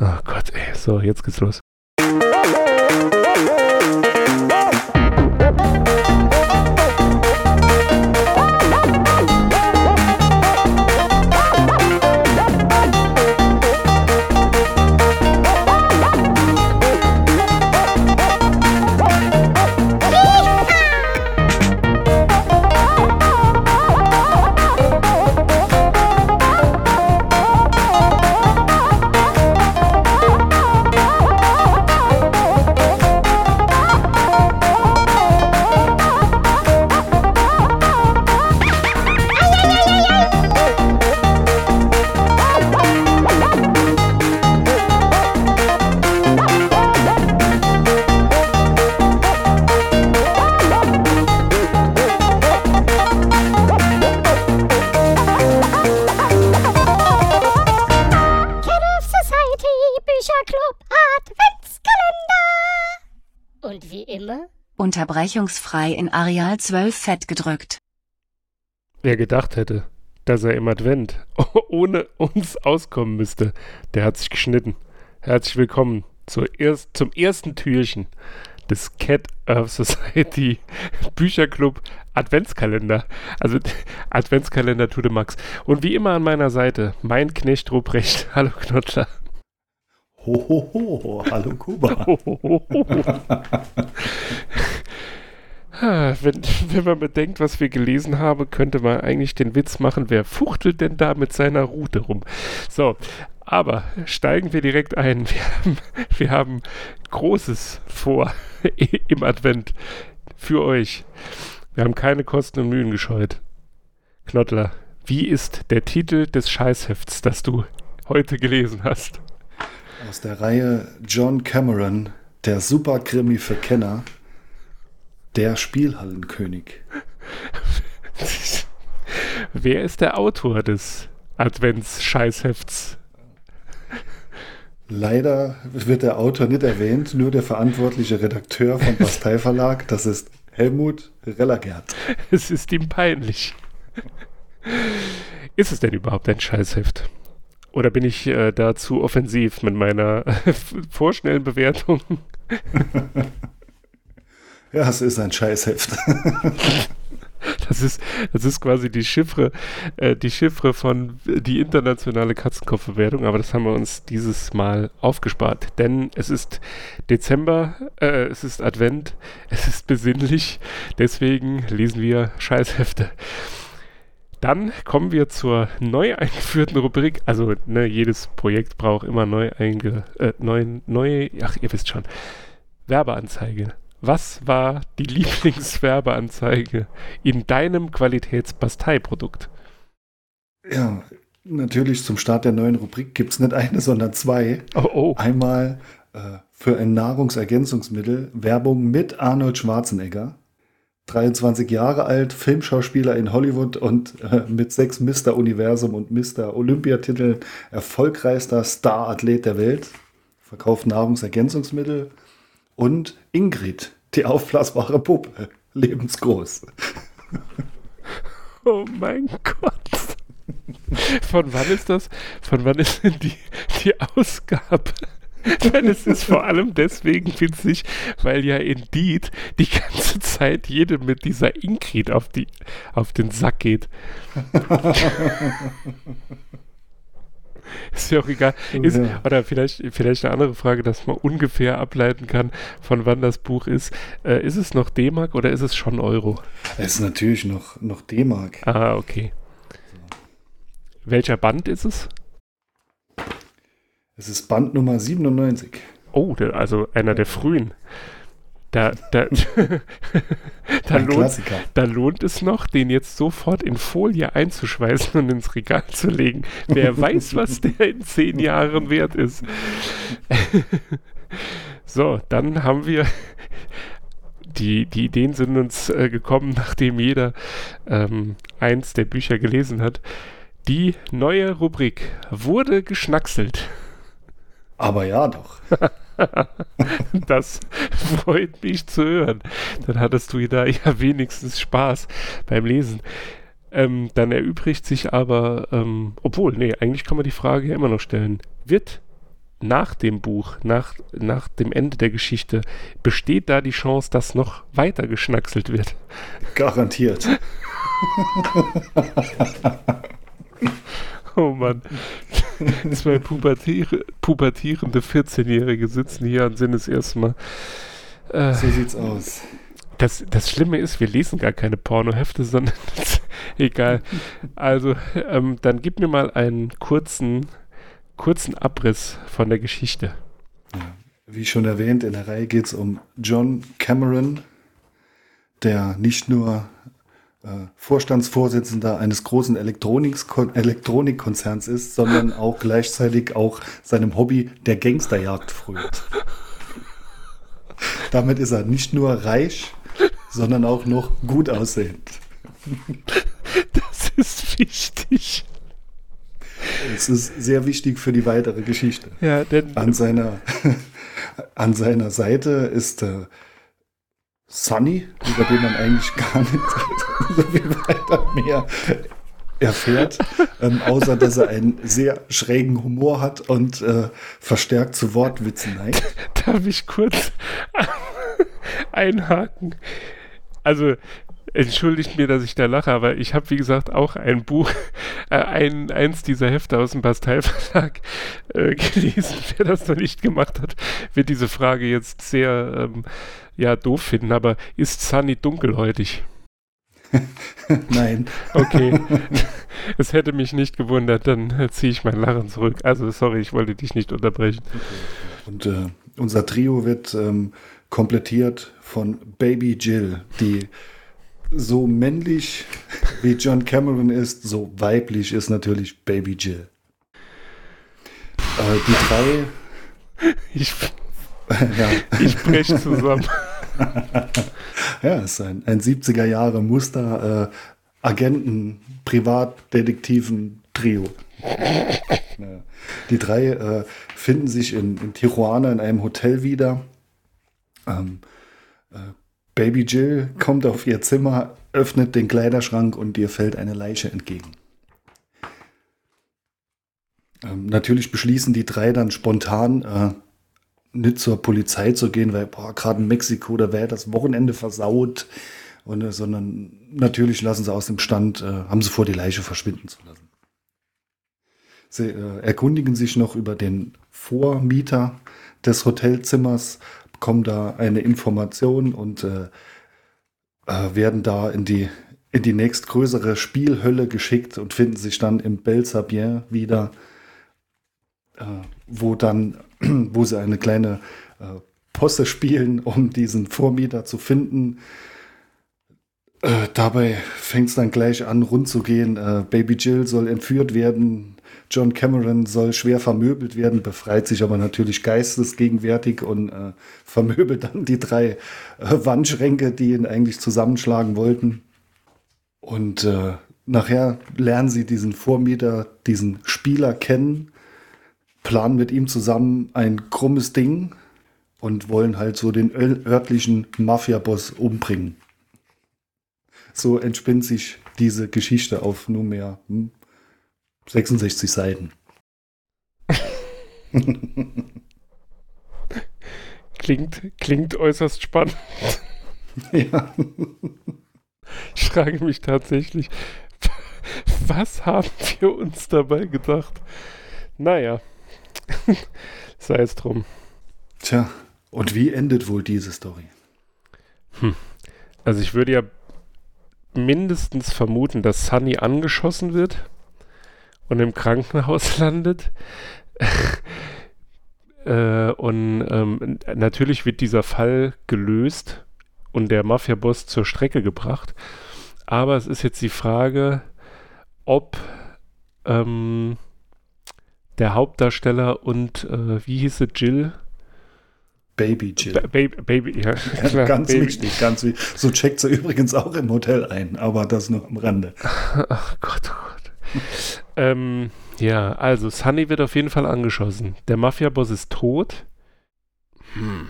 Oh Gott, ey. So, jetzt geht's los. Unterbrechungsfrei in Areal 12 fett gedrückt. Wer gedacht hätte, dass er im Advent ohne uns auskommen müsste, der hat sich geschnitten. Herzlich willkommen zur erst, zum ersten Türchen des Cat of Society Bücherclub Adventskalender. Also Adventskalender to the max. Und wie immer an meiner Seite, mein Knecht Ruprecht. Hallo Knotscher. Ho, ho, ho. Hallo Kuba. Ah, Wenn, wenn man bedenkt, was wir gelesen haben, könnte man eigentlich den Witz machen, wer fuchtelt denn da mit seiner Rute rum? So, aber steigen wir direkt ein. Wir haben, wir haben Großes vor im Advent für euch. Wir haben keine Kosten und Mühen gescheut. Knottler, wie ist der Titel des Scheißhefts, das du heute gelesen hast? Aus der Reihe John Cameron, der Superkrimi für Kenner, der Spielhallenkönig. Wer ist der Autor des Advents-Scheißhefts? Leider wird der Autor nicht erwähnt, nur der verantwortliche Redakteur vom Bastei Verlag, das ist Helmut Rellergert. Es ist ihm peinlich. Ist es denn überhaupt ein Scheißheft? Oder bin ich äh, da zu offensiv mit meiner vorschnellen Bewertung? Ja, es ist ein Scheißheft. Das ist, das ist quasi die Chiffre, äh, die Chiffre von äh, die internationale Katzenkopfbewertung, aber das haben wir uns dieses Mal aufgespart. Denn es ist Dezember, äh, es ist Advent, es ist besinnlich, deswegen lesen wir Scheißhefte. Dann kommen wir zur neu eingeführten Rubrik. Also, ne, jedes Projekt braucht immer neu einge, äh, neu, neu, ach, ihr wisst schon. Werbeanzeige. Was war die Lieblingswerbeanzeige in deinem Qualitätsbasteiprodukt? Ja, natürlich zum Start der neuen Rubrik gibt es nicht eine, sondern zwei. Oh, oh. Einmal äh, für ein Nahrungsergänzungsmittel Werbung mit Arnold Schwarzenegger. 23 Jahre alt, Filmschauspieler in Hollywood und äh, mit sechs Mr. Universum und Mr. Olympiatiteln erfolgreichster Starathlet der Welt. Verkauft Nahrungsergänzungsmittel. Und Ingrid, die aufblasbare Puppe, lebensgroß. Oh mein Gott. Von wann ist das? Von wann ist denn die, die Ausgabe? Denn es ist vor allem deswegen witzig, weil ja Indeed die ganze Zeit jedem mit dieser Ingrid auf, die, auf den Sack geht. Ist ja auch egal. Ist, Ja. Oder vielleicht, vielleicht eine andere Frage, dass man ungefähr ableiten kann, von wann das Buch ist. Äh, ist es noch D-Mark oder ist es schon Euro? Es ist natürlich noch, noch D-Mark. Ah, okay. Welcher Band ist es? Es ist Band Nummer 97. Oh, der, also einer der frühen. Da, da, da, lohnt, da lohnt es noch, den jetzt sofort in Folie einzuschweißen und ins Regal zu legen. Wer weiß, was der in zehn Jahren wert ist. so, dann haben wir die, die Ideen sind uns äh, gekommen, nachdem jeder ähm, eins der Bücher gelesen hat. Die neue Rubrik wurde geschnackselt. Aber ja doch. Das freut mich zu hören. Dann hattest du da ja wenigstens Spaß beim Lesen. Ähm, dann erübrigt sich aber, ähm, obwohl, nee, eigentlich kann man die Frage ja immer noch stellen. Wird nach dem Buch, nach, nach dem Ende der Geschichte, besteht da die Chance, dass noch weiter geschnackselt wird? Garantiert. Oh Mann. Zwei pubertiere, pubertierende 14-Jährige sitzen hier und sind das erste Mal. Äh, So sieht's aus. das, das Schlimme ist, wir lesen gar keine Pornohefte, sondern egal. Also, ähm, dann gib mir mal einen kurzen, kurzen Abriss von der Geschichte. Wie schon erwähnt, in der Reihe geht es um John Cameron, der nicht nur Vorstandsvorsitzender eines großen Elektronik- Elektronikkonzerns ist, sondern auch gleichzeitig auch seinem Hobby der Gangsterjagd frönt. Damit ist er nicht nur reich, sondern auch noch gut aussehend. Das ist wichtig. Es ist sehr wichtig für die weitere Geschichte. Ja, denn An seiner, an seiner Seite ist äh, Sunny, über den man eigentlich gar nicht so viel weiter mehr erfährt, ähm, außer dass er einen sehr schrägen Humor hat und äh, verstärkt zu Wortwitzen neigt. darf ich kurz einhaken. Also, entschuldigt mir, dass ich da lache, aber ich habe, wie gesagt, auch ein Buch, äh, ein, eins dieser Hefte aus dem Bastei-Verlag äh, gelesen. Wer das noch nicht gemacht hat, wird diese Frage jetzt sehr ähm, ja, doof finden, aber ist Sunny dunkelhäutig? Nein, Okay. es hätte mich nicht gewundert, dann ziehe ich mein Lachen zurück. Also, sorry, ich wollte dich nicht unterbrechen. und äh, unser Trio wird ähm, komplettiert von Baby Jill, die so männlich wie John Cameron ist, so weiblich ist natürlich Baby Jill. Äh, die drei Ich, ja, ich breche zusammen. Ja, es ist ein, ein 70er Jahre Muster äh, Agenten, Privatdetektiven, Trio. ja. Die drei äh, finden sich in, in Tijuana in einem Hotel wieder. Ähm, äh, Baby Jill kommt auf ihr Zimmer, öffnet den Kleiderschrank und ihr fällt eine Leiche entgegen. Ähm, natürlich beschließen die drei dann spontan, äh, nicht zur Polizei zu gehen, weil gerade in Mexiko, da wäre das Wochenende versaut. Und, äh, sondern natürlich lassen sie aus dem Stand, äh, haben sie vor, die Leiche verschwinden zu lassen. Sie äh, erkundigen sich noch über den Vormieter des Hotelzimmers, bekommen da eine Information und äh, äh, werden da in die, in die nächstgrößere Spielhölle geschickt und finden sich dann im Bel Sabien wieder, äh, wo dann, wo sie eine kleine äh, Posse spielen, um diesen Vormieter zu finden. Äh, dabei fängt es dann gleich an, rund zu gehen. Äh, Baby Jill soll entführt werden. John Cameron soll schwer vermöbelt werden, befreit sich aber natürlich geistesgegenwärtig und äh, vermöbelt dann die drei äh, Wandschränke, die ihn eigentlich zusammenschlagen wollten. Und äh, nachher lernen sie diesen Vormieter, diesen Spieler kennen, planen mit ihm zusammen ein krummes Ding und wollen halt so den ör- örtlichen Mafia-Boss umbringen. So entspinnt sich diese Geschichte auf nunmehr hm, 66 Seiten. Klingt, klingt äußerst spannend. ja. Ich frage mich tatsächlich, was haben wir uns dabei gedacht? Naja, sei es drum. Tja, und wie endet wohl diese Story? Also ich würde ja mindestens vermuten, dass Sunny angeschossen wird und im Krankenhaus landet. äh, und ähm, natürlich wird dieser Fall gelöst und der Mafia-Boss zur Strecke gebracht. Aber es ist jetzt die Frage, ob ähm, der Hauptdarsteller und äh, wie hieß es, Jill? Baby Jill. Ba Baby, Baby, ja, klar, ganz Baby. wichtig, ganz wichtig. So checkt sie übrigens auch im Hotel ein, aber das nur am Rande. Ach Gott, oh Gott. ähm, ja, also Sunny wird auf jeden Fall angeschossen. Der Mafia-Boss ist tot. Hm.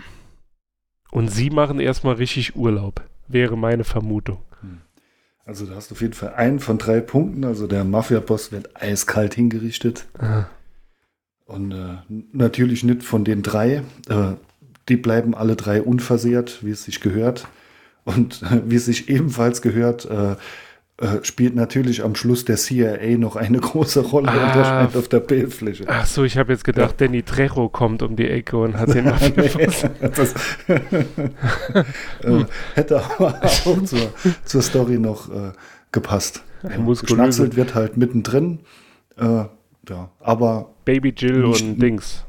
Und sie machen erstmal richtig Urlaub, wäre meine Vermutung. Also du hast auf jeden Fall einen von drei Punkten. Also der Mafia-Boss wird eiskalt hingerichtet. Ah. Und äh, natürlich nicht von den drei. Äh, die bleiben alle drei unversehrt, wie es sich gehört. Und äh, wie es sich ebenfalls gehört, äh, äh, spielt natürlich am Schluss der CIA noch eine große Rolle Ah, und erscheint auf der Bildfläche. Ach so, ich habe jetzt gedacht, Danny Trejo kommt um die Ecke und hat den abgefasst. das äh, hätte aber auch zur, zur Story noch gepasst. Ein Ja, geschnatzelt wird halt mittendrin. Ja, aber Baby Jill Nicht- und Dings.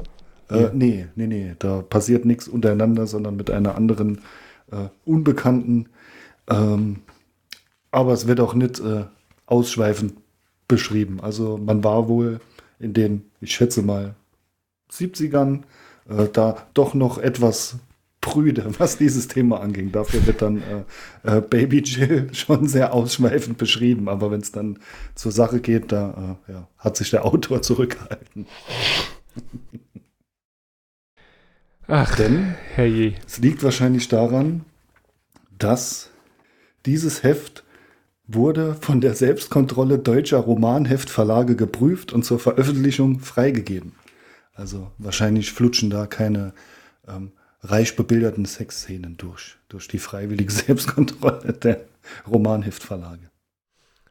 äh, nee, nee, nee, da passiert nichts untereinander, sondern mit einer anderen äh, Unbekannten. Ähm, aber es wird auch nicht äh, ausschweifend beschrieben. Also man war wohl in den, ich schätze mal, 70ern äh, da doch noch etwas prüde, was dieses Thema anging. Dafür wird dann äh, äh, Baby Jill schon sehr ausschweifend beschrieben. Aber wenn es dann zur Sache geht, da äh, ja, hat sich der Autor zurückgehalten. Ach, Denn herrje. es liegt wahrscheinlich daran, dass dieses Heft wurde von der Selbstkontrolle deutscher Romanheftverlage geprüft und zur Veröffentlichung freigegeben. Also wahrscheinlich flutschen da keine ähm, reich bebilderten Sexszenen durch, durch die freiwillige Selbstkontrolle der Romanheftverlage.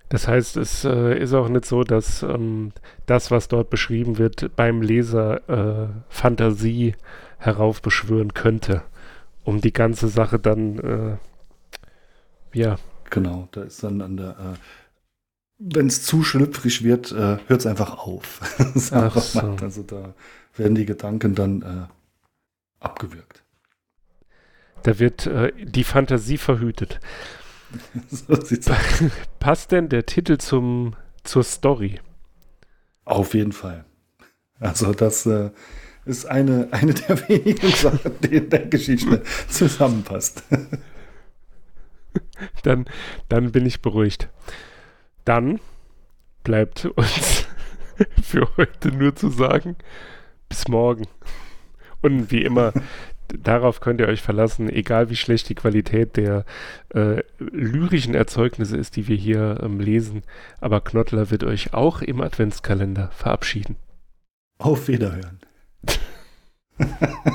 Das heißt, es äh, ist auch nicht so, dass ähm, das, was dort beschrieben wird, beim Leser äh, Fantasie heraufbeschwören könnte, um die ganze Sache dann, äh, ja, Genau, da ist dann an der, äh, wenn es zu schlüpfrig wird, äh, hört es einfach auf. Ach so. Also da werden die Gedanken dann äh, abgewürgt. da wird äh, die Fantasie verhütet. so sieht's aus. Passt denn der Titel zum, zur Story? Auf jeden Fall. Also das äh, ist eine, eine der wenigen Sachen, die in der Geschichte zusammenpasst. Dann, dann bin ich beruhigt. Dann bleibt uns für heute nur zu sagen, bis morgen. Und wie immer, darauf könnt ihr euch verlassen, egal wie schlecht die Qualität der äh, lyrischen Erzeugnisse ist, die wir hier ähm, lesen. Aber Knottler wird euch auch im Adventskalender verabschieden. Auf Wiederhören.